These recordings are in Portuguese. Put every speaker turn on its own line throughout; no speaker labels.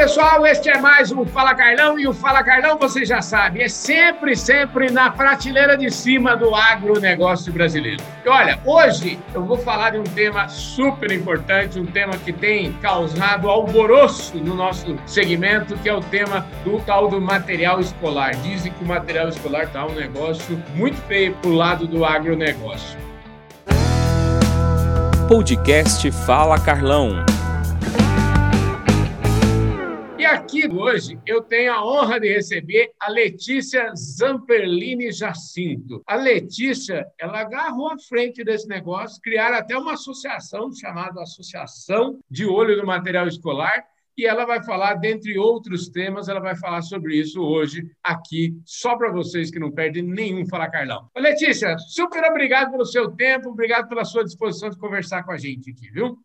pessoal, este é mais um Fala Carlão e o Fala Carlão, você já sabe, é sempre, sempre na prateleira de cima do agronegócio brasileiro. E olha, hoje eu vou falar de um tema super importante, um tema que tem causado alvoroço no nosso segmento, que é o tema do tal do material escolar. Dizem que o material escolar está um negócio muito feio pro lado do agronegócio.
Podcast Fala Carlão
aqui hoje eu tenho a honra de receber a Letícia Zamperlini Jacinto. A Letícia, ela agarrou à frente desse negócio, criaram até uma associação chamada Associação de Olho do Material Escolar, e ela vai falar, dentre outros temas, ela vai falar sobre isso hoje aqui, só para vocês que não perdem nenhum Fala Carlão. Letícia, super obrigado pelo seu tempo, obrigado pela sua disposição de conversar com a gente aqui, viu?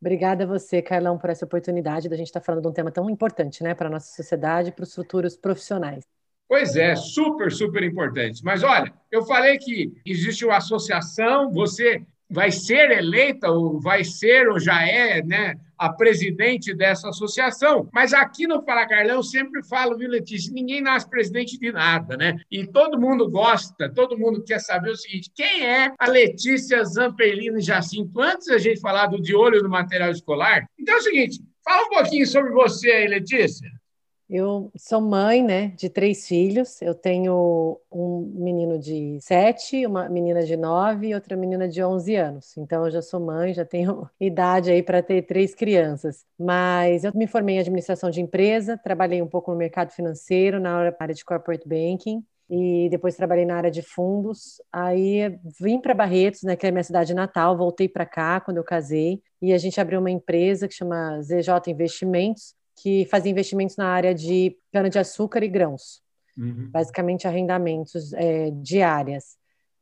Obrigada a você, Carlão, por essa oportunidade da gente estar falando de um tema tão importante né, para a nossa sociedade e para os futuros profissionais.
Pois é, super, super importante. Mas olha, eu falei que existe uma associação, você vai ser eleita, ou vai ser, ou já é, né, a presidente dessa associação. Mas aqui no Fala Carlão eu sempre falo, viu, Letícia, ninguém nasce presidente de nada, né? E todo mundo gosta, todo mundo quer saber o seguinte: quem é a Letícia Zamperlini Jacinto? Antes da gente falar do de olho no material escolar, então é o seguinte: fala um pouquinho sobre você aí, Letícia.
Eu sou mãe, né, de três filhos. Eu tenho um menino de sete, uma menina de nove e outra menina de onze anos. Então, eu já sou mãe, já tenho idade aí para ter três crianças. Mas eu me formei em administração de empresa, trabalhei um pouco no mercado financeiro, na área de corporate banking. E depois trabalhei na área de fundos. Aí vim para Barretos, né, que é minha cidade natal, voltei para cá quando eu casei. E a gente abriu uma empresa que chama ZJ Investimentos, que fazia investimentos na área de cana-de-açúcar e grãos, uhum. basicamente arrendamentos é, diárias.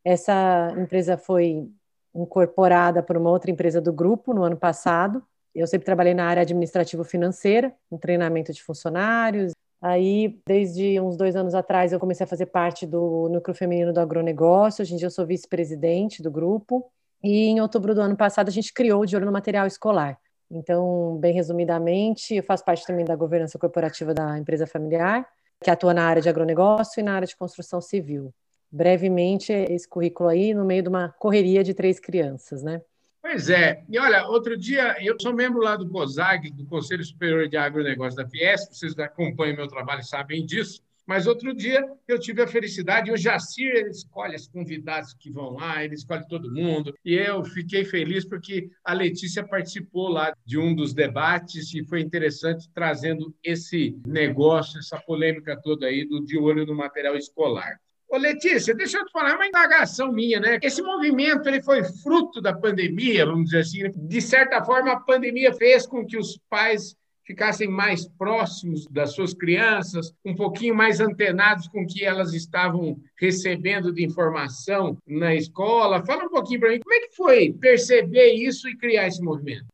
Essa empresa foi incorporada por uma outra empresa do grupo no ano passado. Eu sempre trabalhei na área administrativo-financeira, em treinamento de funcionários. Aí, desde uns dois anos atrás, eu comecei a fazer parte do núcleo feminino do agronegócio. Hoje em dia, eu sou vice-presidente do grupo. E em outubro do ano passado, a gente criou o De Olho no Material Escolar, então, bem resumidamente, eu faço parte também da governança corporativa da empresa familiar, que atua na área de agronegócio e na área de construção civil. Brevemente, esse currículo aí, no meio de uma correria de três crianças, né?
Pois é. E olha, outro dia, eu sou membro lá do COSAG, do Conselho Superior de Agronegócio da Fiesp, vocês acompanham meu trabalho e sabem disso. Mas outro dia eu tive a felicidade, o Jacir ele escolhe os convidados que vão lá, ele escolhe todo mundo. E eu fiquei feliz porque a Letícia participou lá de um dos debates e foi interessante trazendo esse negócio, essa polêmica toda aí do de olho no material escolar. Ô Letícia, deixa eu te falar uma indagação minha, né? Esse movimento ele foi fruto da pandemia, vamos dizer assim. Né? De certa forma, a pandemia fez com que os pais ficassem mais próximos das suas crianças, um pouquinho mais antenados com o que elas estavam recebendo de informação na escola. Fala um pouquinho para mim, como é que foi perceber isso e criar esse movimento?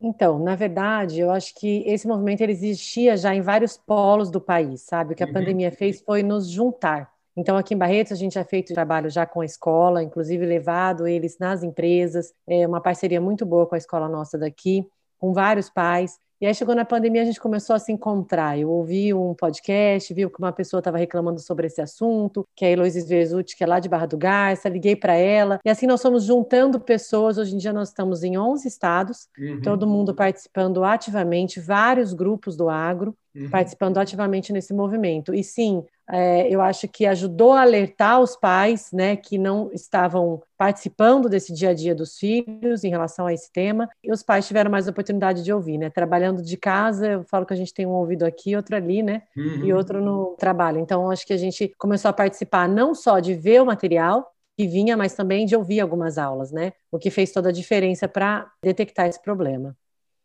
Então, na verdade, eu acho que esse movimento existia já em vários polos do país, sabe? O que a uhum. pandemia fez foi nos juntar. Então, aqui em Barretos, a gente já feito trabalho já com a escola, inclusive levado eles nas empresas, é uma parceria muito boa com a escola nossa daqui, com vários pais. E aí chegou na pandemia, a gente começou a se encontrar. Eu ouvi um podcast, viu que uma pessoa estava reclamando sobre esse assunto, que é a Heloísa Verzuti, que é lá de Barra do Garça, liguei para ela. E assim nós fomos juntando pessoas. Hoje em dia nós estamos em 11 estados, uhum. todo mundo participando ativamente, vários grupos do agro uhum. participando ativamente nesse movimento. E sim, é, eu acho que ajudou a alertar os pais, né, que não estavam participando desse dia a dia dos filhos em relação a esse tema, e os pais tiveram mais oportunidade de ouvir, né, trabalhando de casa, eu falo que a gente tem um ouvido aqui, outro ali, né, uhum. e outro no trabalho. Então, acho que a gente começou a participar não só de ver o material, que vinha, mas também de ouvir algumas aulas, né? O que fez toda a diferença para detectar esse problema.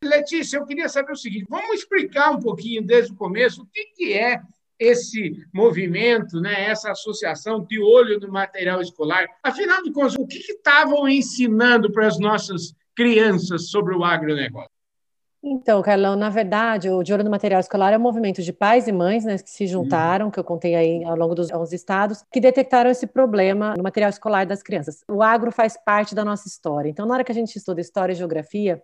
Letícia, eu queria saber o seguinte: vamos explicar um pouquinho desde o começo o que, que é esse movimento, né, essa associação de olho no material escolar. Afinal de contas, o que estavam ensinando para as nossas crianças sobre o agronegócio?
Então, Carlão, na verdade, o De Olho no Material Escolar é um movimento de pais e mães né, que se juntaram, que eu contei aí ao longo dos 11 estados, que detectaram esse problema no material escolar das crianças. O agro faz parte da nossa história. Então, na hora que a gente estuda história e geografia,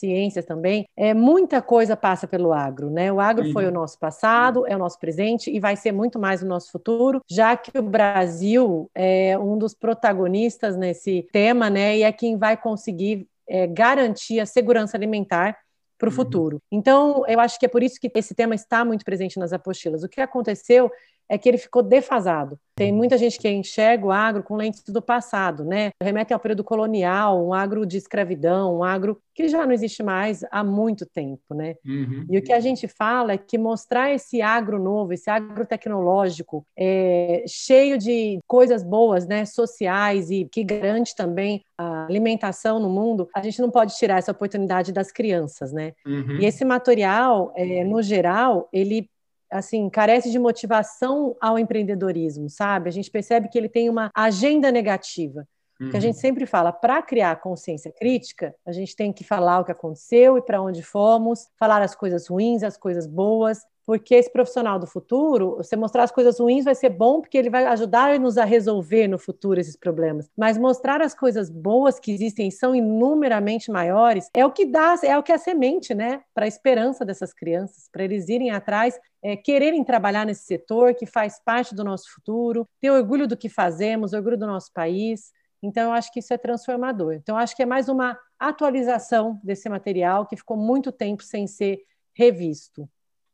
ciências também, é, muita coisa passa pelo agro, né? O agro uhum. foi o nosso passado, é o nosso presente e vai ser muito mais o nosso futuro, já que o Brasil é um dos protagonistas nesse tema, né? E é quem vai conseguir é, garantir a segurança alimentar para o uhum. futuro. Então, eu acho que é por isso que esse tema está muito presente nas apostilas. O que aconteceu é que ele ficou defasado. Tem muita gente que enxerga o agro com lentes do passado, né? Remete ao período colonial, um agro de escravidão, um agro que já não existe mais há muito tempo, né? Uhum. E o que a gente fala é que mostrar esse agro novo, esse agro tecnológico, é, cheio de coisas boas, né, sociais e que garante também a alimentação no mundo, a gente não pode tirar essa oportunidade das crianças, né? Uhum. E esse material, é, no geral, ele assim, carece de motivação ao empreendedorismo, sabe? A gente percebe que ele tem uma agenda negativa. Uhum. Que a gente uhum. sempre fala, para criar consciência crítica, a gente tem que falar o que aconteceu e para onde fomos, falar as coisas ruins, as coisas boas, porque esse profissional do futuro, você mostrar as coisas ruins vai ser bom, porque ele vai ajudar-nos a resolver no futuro esses problemas. Mas mostrar as coisas boas que existem são inumeramente maiores é o que dá, é o que é a semente, né, para a esperança dessas crianças, para eles irem atrás, é, quererem trabalhar nesse setor que faz parte do nosso futuro, ter orgulho do que fazemos, orgulho do nosso país. Então, eu acho que isso é transformador. Então, eu acho que é mais uma atualização desse material que ficou muito tempo sem ser revisto.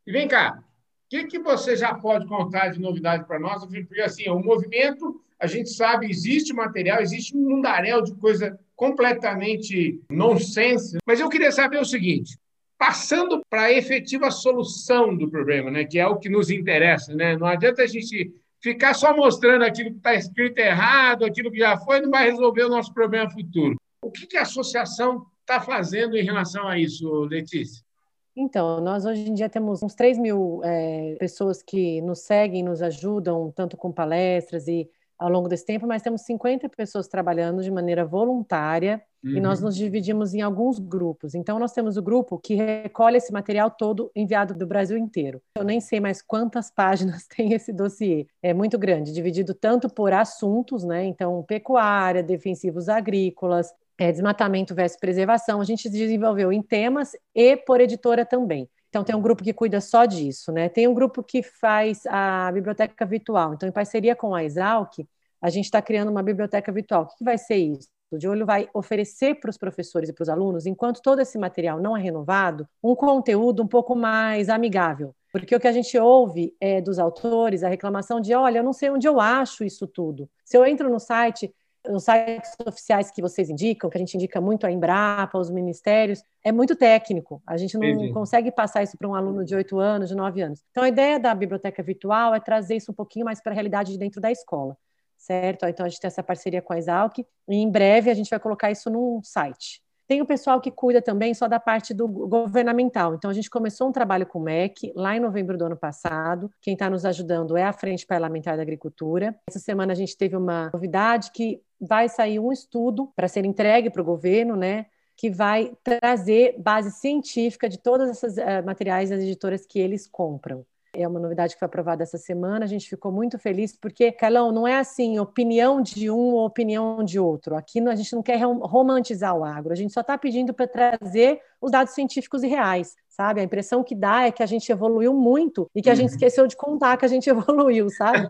E vem cá, o que, que você já pode contar de novidade para nós? Porque assim, o movimento, a gente sabe, existe material, existe um mundaréu de coisa completamente nonsense. Mas eu queria saber o seguinte: passando para a efetiva solução do problema, né, que é o que nos interessa, né? Não adianta a gente ficar só mostrando aquilo que está escrito errado, aquilo que já foi, não vai resolver o nosso problema futuro. O que, que a associação está fazendo em relação a isso, Letícia?
Então, nós hoje em dia temos uns 3 mil é, pessoas que nos seguem, nos ajudam, tanto com palestras e ao longo desse tempo, mas temos 50 pessoas trabalhando de maneira voluntária uhum. e nós uhum. nos dividimos em alguns grupos. Então, nós temos o grupo que recolhe esse material todo enviado do Brasil inteiro. Eu nem sei mais quantas páginas tem esse dossiê. É muito grande, dividido tanto por assuntos, né? Então, pecuária, defensivos agrícolas, é, desmatamento versus preservação, a gente desenvolveu em temas e por editora também. Então, tem um grupo que cuida só disso, né? Tem um grupo que faz a biblioteca virtual. Então, em parceria com a Exalc, a gente está criando uma biblioteca virtual. O que vai ser isso? O de olho vai oferecer para os professores e para os alunos, enquanto todo esse material não é renovado, um conteúdo um pouco mais amigável. Porque o que a gente ouve é dos autores, a reclamação de: olha, eu não sei onde eu acho isso tudo. Se eu entro no site, nos sites oficiais que vocês indicam, que a gente indica muito a Embrapa, os ministérios, é muito técnico. A gente não Entendi. consegue passar isso para um aluno de 8 anos, de 9 anos. Então, a ideia da biblioteca virtual é trazer isso um pouquinho mais para a realidade de dentro da escola, certo? Então, a gente tem essa parceria com a Exalc e em breve a gente vai colocar isso num site. Tem o pessoal que cuida também só da parte do governamental. Então, a gente começou um trabalho com o MEC lá em novembro do ano passado. Quem está nos ajudando é a Frente Parlamentar da Agricultura. Essa semana a gente teve uma novidade que vai sair um estudo para ser entregue para o governo, né? Que vai trazer base científica de todas essas uh, materiais das editoras que eles compram é uma novidade que foi aprovada essa semana. A gente ficou muito feliz, porque, Carlão, não é assim, opinião de um ou opinião de outro. Aqui a gente não quer romantizar o agro, a gente só está pedindo para trazer os dados científicos e reais, sabe? A impressão que dá é que a gente evoluiu muito e que a gente uhum. esqueceu de contar que a gente evoluiu, sabe?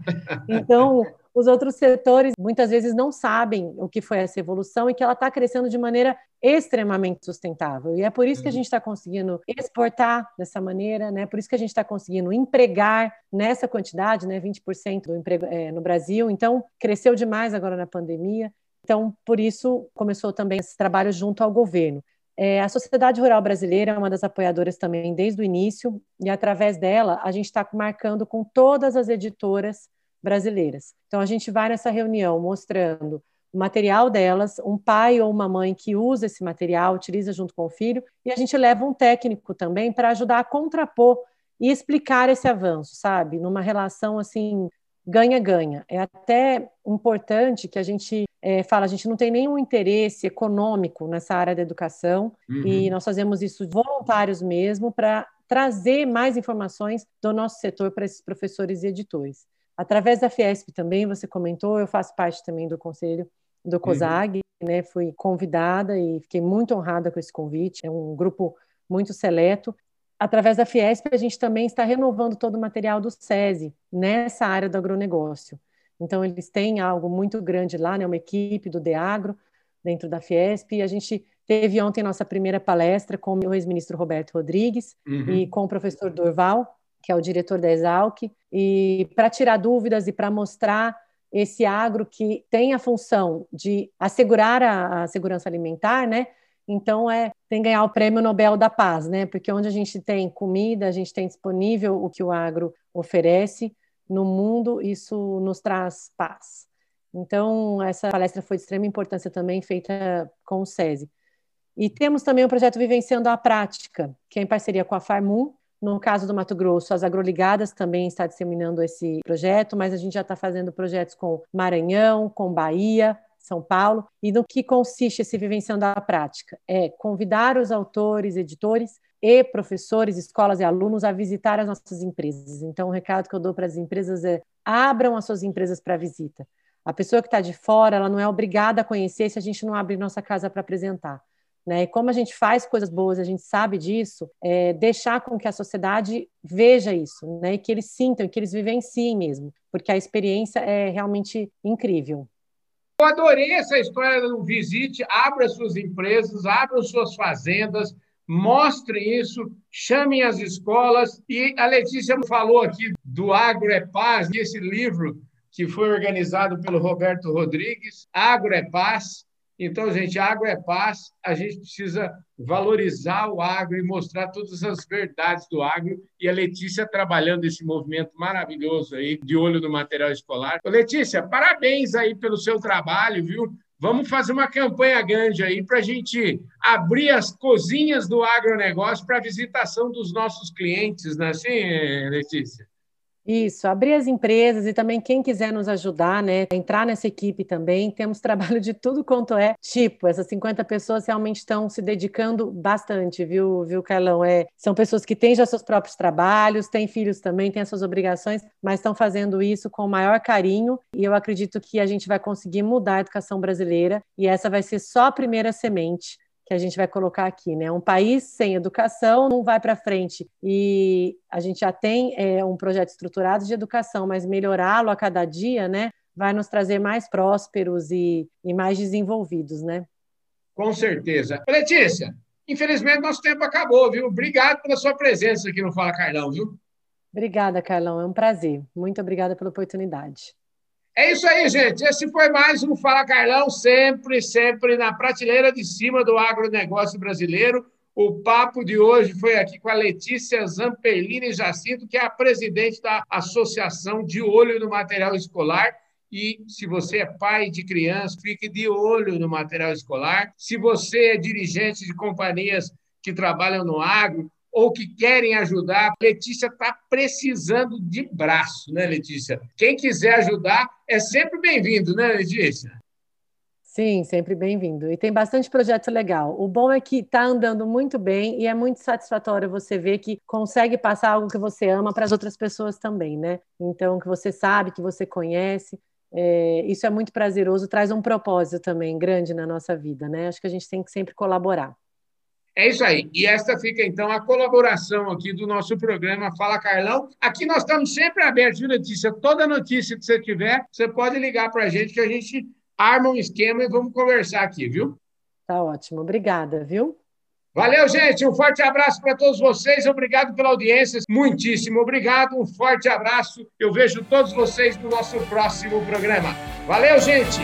Então, os outros setores muitas vezes não sabem o que foi essa evolução e que ela está crescendo de maneira extremamente sustentável. E é por isso que a uhum. gente está conseguindo exportar dessa maneira, né? Por isso que a gente está conseguindo empregar nessa quantidade, né? 20% do emprego é, no Brasil. Então, cresceu demais agora na pandemia. Então, por isso começou também esse trabalho junto ao governo. É, a Sociedade Rural Brasileira é uma das apoiadoras também desde o início, e através dela a gente está marcando com todas as editoras brasileiras. Então, a gente vai nessa reunião mostrando o material delas, um pai ou uma mãe que usa esse material, utiliza junto com o filho, e a gente leva um técnico também para ajudar a contrapor e explicar esse avanço, sabe? Numa relação assim ganha-ganha. É até importante que a gente é, fala, a gente não tem nenhum interesse econômico nessa área da educação uhum. e nós fazemos isso voluntários mesmo para trazer mais informações do nosso setor para esses professores e editores. Através da Fiesp também, você comentou, eu faço parte também do conselho do COSAG, uhum. né? Fui convidada e fiquei muito honrada com esse convite. É um grupo muito seleto. Através da Fiesp, a gente também está renovando todo o material do SESI nessa área do agronegócio. Então, eles têm algo muito grande lá, né? uma equipe do DEAGRO dentro da Fiesp, e a gente teve ontem nossa primeira palestra com o ex-ministro Roberto Rodrigues uhum. e com o professor Dorval, que é o diretor da Exalc, e para tirar dúvidas e para mostrar esse agro que tem a função de assegurar a, a segurança alimentar, né? Então é tem que ganhar o prêmio Nobel da Paz, né? Porque onde a gente tem comida, a gente tem disponível o que o agro oferece no mundo, isso nos traz paz. Então, essa palestra foi de extrema importância também, feita com o SESI. E temos também o projeto Vivenciando a Prática, que é em parceria com a Farmum. No caso do Mato Grosso, as agroligadas também está disseminando esse projeto, mas a gente já está fazendo projetos com Maranhão, com Bahia, são Paulo. E no que consiste esse Vivenciando a Prática? É convidar os autores, editores e professores, escolas e alunos a visitar as nossas empresas. Então, o recado que eu dou para as empresas é abram as suas empresas para visita. A pessoa que está de fora, ela não é obrigada a conhecer se a gente não abrir nossa casa para apresentar. Né? E como a gente faz coisas boas, a gente sabe disso, é deixar com que a sociedade veja isso, né? E que eles sintam, que eles vivenciem mesmo, porque a experiência é realmente incrível.
Eu adorei essa história do visite, abra suas empresas, abram suas fazendas, mostrem isso, chamem as escolas. E a Letícia falou aqui do Agro é Paz, esse livro que foi organizado pelo Roberto Rodrigues, Agro é Paz. Então, gente, agro é paz, a gente precisa valorizar o agro e mostrar todas as verdades do agro. E a Letícia trabalhando esse movimento maravilhoso aí, de olho no material escolar. Ô, Letícia, parabéns aí pelo seu trabalho, viu? Vamos fazer uma campanha grande aí para a gente abrir as cozinhas do agronegócio para visitação dos nossos clientes, não é assim, Letícia?
Isso, abrir as empresas e também quem quiser nos ajudar, né? Entrar nessa equipe também. Temos trabalho de tudo quanto é tipo. Essas 50 pessoas realmente estão se dedicando bastante, viu, viu, Carlão? É, são pessoas que têm já seus próprios trabalhos, têm filhos também, têm as suas obrigações, mas estão fazendo isso com o maior carinho e eu acredito que a gente vai conseguir mudar a educação brasileira e essa vai ser só a primeira semente que a gente vai colocar aqui, né? Um país sem educação não vai para frente. E a gente já tem é, um projeto estruturado de educação, mas melhorá-lo a cada dia, né? Vai nos trazer mais prósperos e, e mais desenvolvidos, né?
Com certeza. Letícia, infelizmente nosso tempo acabou, viu? Obrigado pela sua presença aqui no Fala Carlão, viu?
Obrigada, Carlão. É um prazer. Muito obrigada pela oportunidade.
É isso aí, gente. Esse foi mais um Fala Carlão, sempre, sempre na prateleira de cima do agronegócio brasileiro. O papo de hoje foi aqui com a Letícia Zampellini Jacinto, que é a presidente da Associação de Olho no Material Escolar. E se você é pai de criança, fique de olho no material escolar. Se você é dirigente de companhias que trabalham no agro, ou que querem ajudar. Letícia está precisando de braço, né, Letícia? Quem quiser ajudar é sempre bem-vindo, né, Letícia?
Sim, sempre bem-vindo. E tem bastante projeto legal. O bom é que está andando muito bem e é muito satisfatório você ver que consegue passar algo que você ama para as outras pessoas também, né? Então, que você sabe, que você conhece. É, isso é muito prazeroso, traz um propósito também grande na nossa vida, né? Acho que a gente tem que sempre colaborar.
É isso aí. E esta fica, então, a colaboração aqui do nosso programa Fala Carlão. Aqui nós estamos sempre abertos, viu, notícia? Toda notícia que você tiver, você pode ligar para a gente que a gente arma um esquema e vamos conversar aqui, viu?
Tá ótimo. Obrigada, viu?
Valeu, gente. Um forte abraço para todos vocês. Obrigado pela audiência. Muitíssimo obrigado. Um forte abraço. Eu vejo todos vocês no nosso próximo programa. Valeu, gente.